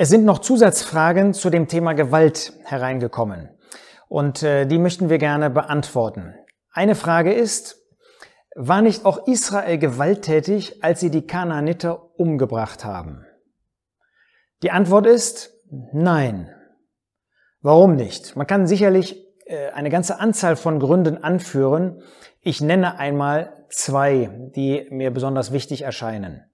Es sind noch Zusatzfragen zu dem Thema Gewalt hereingekommen und äh, die möchten wir gerne beantworten. Eine Frage ist, war nicht auch Israel gewalttätig, als sie die Kanaaniter umgebracht haben? Die Antwort ist nein. Warum nicht? Man kann sicherlich äh, eine ganze Anzahl von Gründen anführen. Ich nenne einmal zwei, die mir besonders wichtig erscheinen.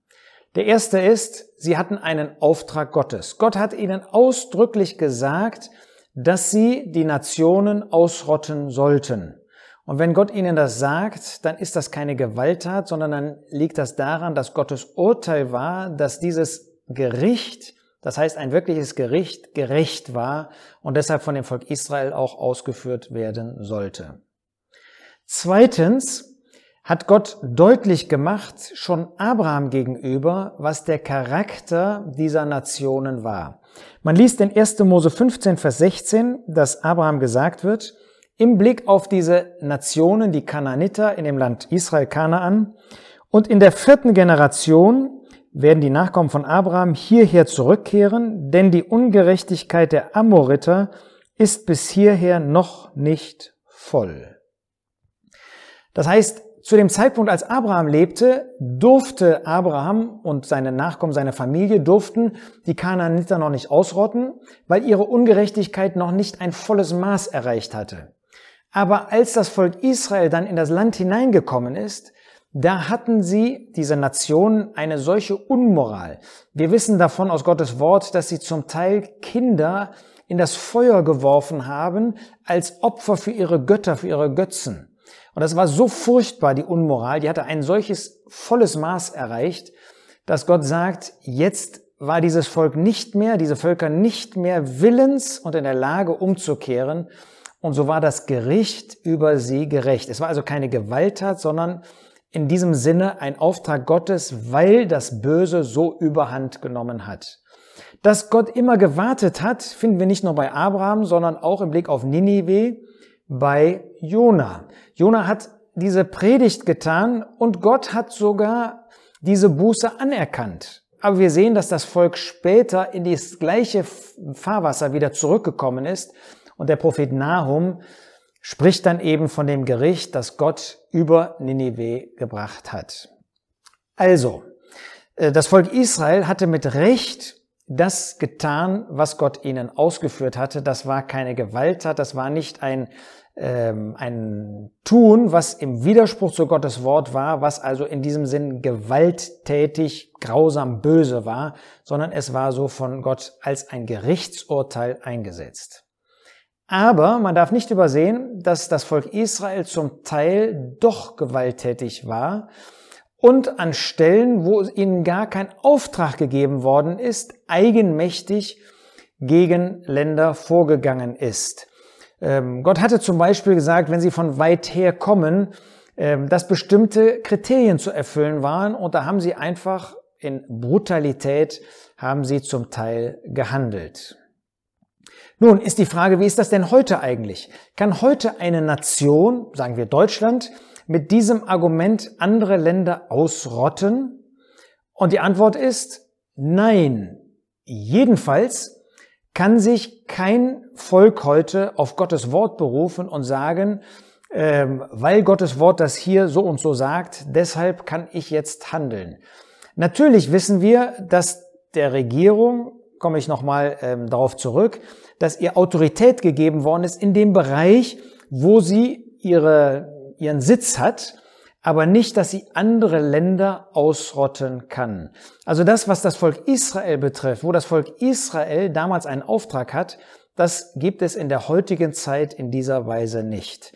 Der erste ist, sie hatten einen Auftrag Gottes. Gott hat ihnen ausdrücklich gesagt, dass sie die Nationen ausrotten sollten. Und wenn Gott ihnen das sagt, dann ist das keine Gewalttat, sondern dann liegt das daran, dass Gottes Urteil war, dass dieses Gericht, das heißt ein wirkliches Gericht, gerecht war und deshalb von dem Volk Israel auch ausgeführt werden sollte. Zweitens, hat Gott deutlich gemacht, schon Abraham gegenüber, was der Charakter dieser Nationen war. Man liest in 1. Mose 15, Vers 16, dass Abraham gesagt wird, im Blick auf diese Nationen, die Kanaaniter in dem Land Israel, Kanaan, und in der vierten Generation werden die Nachkommen von Abraham hierher zurückkehren, denn die Ungerechtigkeit der Amoriter ist bis hierher noch nicht voll. Das heißt, zu dem Zeitpunkt, als Abraham lebte, durfte Abraham und seine Nachkommen, seine Familie durften die Kanaaniter noch nicht ausrotten, weil ihre Ungerechtigkeit noch nicht ein volles Maß erreicht hatte. Aber als das Volk Israel dann in das Land hineingekommen ist, da hatten sie, diese Nationen, eine solche Unmoral. Wir wissen davon aus Gottes Wort, dass sie zum Teil Kinder in das Feuer geworfen haben als Opfer für ihre Götter, für ihre Götzen. Und das war so furchtbar, die Unmoral, die hatte ein solches volles Maß erreicht, dass Gott sagt, jetzt war dieses Volk nicht mehr, diese Völker nicht mehr willens und in der Lage umzukehren. Und so war das Gericht über sie gerecht. Es war also keine Gewalttat, sondern in diesem Sinne ein Auftrag Gottes, weil das Böse so überhand genommen hat. Dass Gott immer gewartet hat, finden wir nicht nur bei Abraham, sondern auch im Blick auf Ninive, bei Jona. Jona hat diese Predigt getan und Gott hat sogar diese Buße anerkannt. Aber wir sehen, dass das Volk später in das gleiche Fahrwasser wieder zurückgekommen ist und der Prophet Nahum spricht dann eben von dem Gericht, das Gott über Ninive gebracht hat. Also, äh, das Volk Israel hatte mit Recht das getan, was Gott ihnen ausgeführt hatte. Das war keine Gewalttat, das war nicht ein, ähm, ein Tun, was im Widerspruch zu Gottes Wort war, was also in diesem Sinn gewalttätig, grausam, böse war, sondern es war so von Gott als ein Gerichtsurteil eingesetzt. Aber man darf nicht übersehen, dass das Volk Israel zum Teil doch gewalttätig war und an Stellen, wo ihnen gar kein Auftrag gegeben worden ist, eigenmächtig gegen Länder vorgegangen ist. Ähm, Gott hatte zum Beispiel gesagt, wenn sie von weit her kommen, ähm, dass bestimmte Kriterien zu erfüllen waren und da haben sie einfach in Brutalität haben sie zum Teil gehandelt. Nun ist die Frage, wie ist das denn heute eigentlich? Kann heute eine Nation, sagen wir Deutschland, mit diesem Argument andere Länder ausrotten? Und die Antwort ist nein. Jedenfalls kann sich kein Volk heute auf Gottes Wort berufen und sagen, ähm, weil Gottes Wort das hier so und so sagt, deshalb kann ich jetzt handeln. Natürlich wissen wir, dass der Regierung, komme ich nochmal ähm, darauf zurück, dass ihr Autorität gegeben worden ist in dem Bereich, wo sie ihre ihren Sitz hat, aber nicht, dass sie andere Länder ausrotten kann. Also das, was das Volk Israel betrifft, wo das Volk Israel damals einen Auftrag hat, das gibt es in der heutigen Zeit in dieser Weise nicht.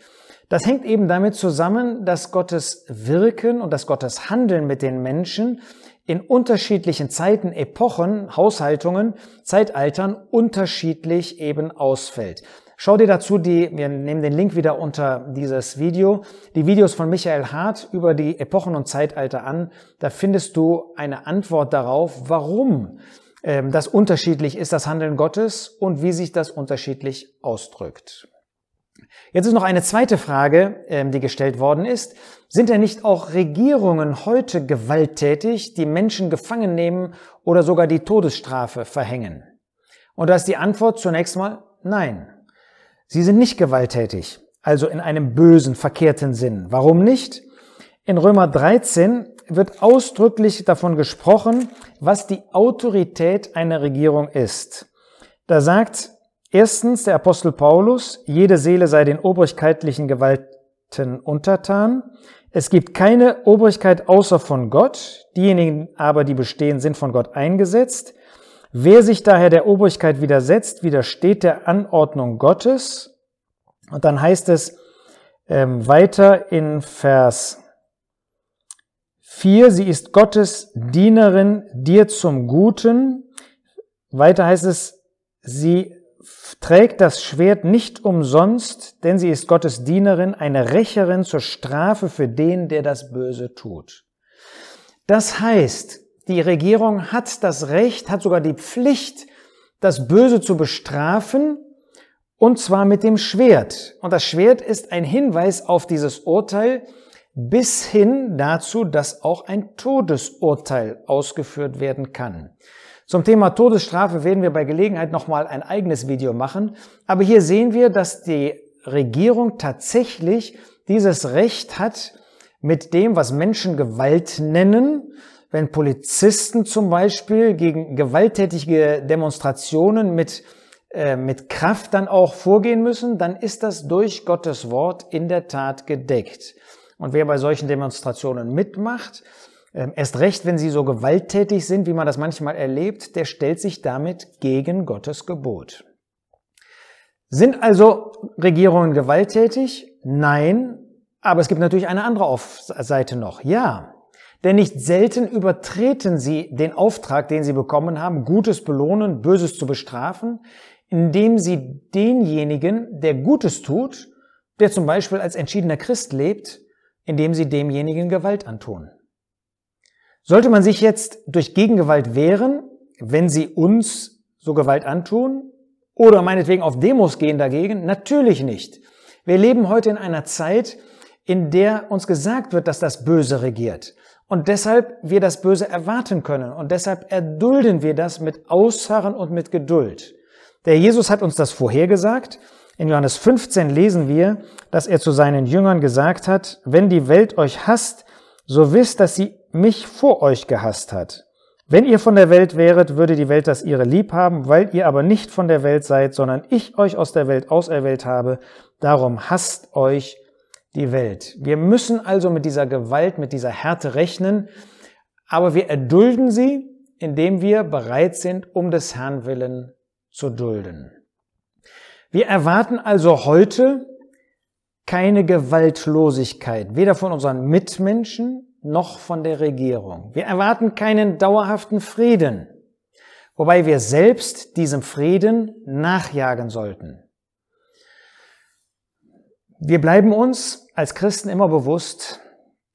Das hängt eben damit zusammen, dass Gottes Wirken und dass Gottes Handeln mit den Menschen in unterschiedlichen Zeiten, Epochen, Haushaltungen, Zeitaltern unterschiedlich eben ausfällt. Schau dir dazu die, wir nehmen den Link wieder unter dieses Video, die Videos von Michael Hart über die Epochen und Zeitalter an. Da findest du eine Antwort darauf, warum ähm, das unterschiedlich ist, das Handeln Gottes und wie sich das unterschiedlich ausdrückt. Jetzt ist noch eine zweite Frage, ähm, die gestellt worden ist. Sind denn nicht auch Regierungen heute gewalttätig, die Menschen gefangen nehmen oder sogar die Todesstrafe verhängen? Und da ist die Antwort zunächst mal nein. Sie sind nicht gewalttätig, also in einem bösen, verkehrten Sinn. Warum nicht? In Römer 13 wird ausdrücklich davon gesprochen, was die Autorität einer Regierung ist. Da sagt erstens der Apostel Paulus, jede Seele sei den obrigkeitlichen Gewalten untertan. Es gibt keine Obrigkeit außer von Gott, diejenigen aber, die bestehen, sind von Gott eingesetzt. Wer sich daher der Obrigkeit widersetzt, widersteht der Anordnung Gottes. Und dann heißt es ähm, weiter in Vers 4, sie ist Gottes Dienerin dir zum Guten. Weiter heißt es, sie trägt das Schwert nicht umsonst, denn sie ist Gottes Dienerin, eine Rächerin zur Strafe für den, der das Böse tut. Das heißt, die Regierung hat das Recht, hat sogar die Pflicht, das Böse zu bestrafen, und zwar mit dem Schwert. Und das Schwert ist ein Hinweis auf dieses Urteil bis hin dazu, dass auch ein Todesurteil ausgeführt werden kann. Zum Thema Todesstrafe werden wir bei Gelegenheit nochmal ein eigenes Video machen. Aber hier sehen wir, dass die Regierung tatsächlich dieses Recht hat, mit dem, was Menschen Gewalt nennen, wenn Polizisten zum Beispiel gegen gewalttätige Demonstrationen mit, äh, mit Kraft dann auch vorgehen müssen, dann ist das durch Gottes Wort in der Tat gedeckt. Und wer bei solchen Demonstrationen mitmacht, äh, erst recht, wenn sie so gewalttätig sind, wie man das manchmal erlebt, der stellt sich damit gegen Gottes Gebot. Sind also Regierungen gewalttätig? Nein. Aber es gibt natürlich eine andere Seite noch. Ja. Denn nicht selten übertreten sie den Auftrag, den sie bekommen haben, Gutes belohnen, Böses zu bestrafen, indem sie denjenigen, der Gutes tut, der zum Beispiel als entschiedener Christ lebt, indem sie demjenigen Gewalt antun. Sollte man sich jetzt durch Gegengewalt wehren, wenn sie uns so Gewalt antun? Oder meinetwegen auf Demos gehen dagegen? Natürlich nicht. Wir leben heute in einer Zeit, in der uns gesagt wird, dass das Böse regiert und deshalb wir das Böse erwarten können und deshalb erdulden wir das mit Ausharren und mit Geduld. Der Jesus hat uns das vorhergesagt. In Johannes 15 lesen wir, dass er zu seinen Jüngern gesagt hat, wenn die Welt euch hasst, so wisst, dass sie mich vor euch gehasst hat. Wenn ihr von der Welt wäret, würde die Welt das ihre lieb haben, weil ihr aber nicht von der Welt seid, sondern ich euch aus der Welt auserwählt habe, darum hasst euch die Welt. Wir müssen also mit dieser Gewalt, mit dieser Härte rechnen, aber wir erdulden sie, indem wir bereit sind, um des Herrn willen zu dulden. Wir erwarten also heute keine Gewaltlosigkeit, weder von unseren Mitmenschen noch von der Regierung. Wir erwarten keinen dauerhaften Frieden, wobei wir selbst diesem Frieden nachjagen sollten. Wir bleiben uns als Christen immer bewusst,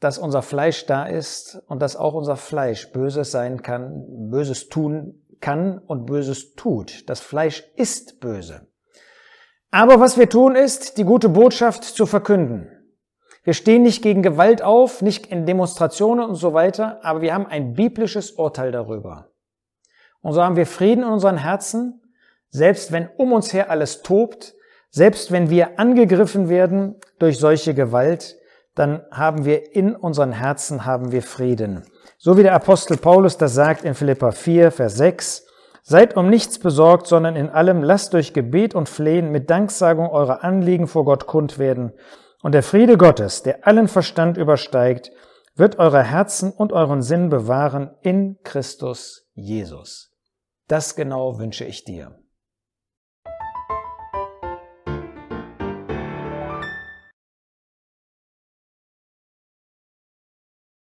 dass unser Fleisch da ist und dass auch unser Fleisch Böses sein kann, Böses tun kann und Böses tut. Das Fleisch ist böse. Aber was wir tun ist, die gute Botschaft zu verkünden. Wir stehen nicht gegen Gewalt auf, nicht in Demonstrationen und so weiter, aber wir haben ein biblisches Urteil darüber. Und so haben wir Frieden in unseren Herzen, selbst wenn um uns her alles tobt, selbst wenn wir angegriffen werden durch solche Gewalt, dann haben wir in unseren Herzen haben wir Frieden. So wie der Apostel Paulus das sagt in Philippa 4, Vers 6. Seid um nichts besorgt, sondern in allem lasst durch Gebet und Flehen mit Danksagung eure Anliegen vor Gott kund werden. Und der Friede Gottes, der allen Verstand übersteigt, wird eure Herzen und euren Sinn bewahren in Christus Jesus. Das genau wünsche ich dir.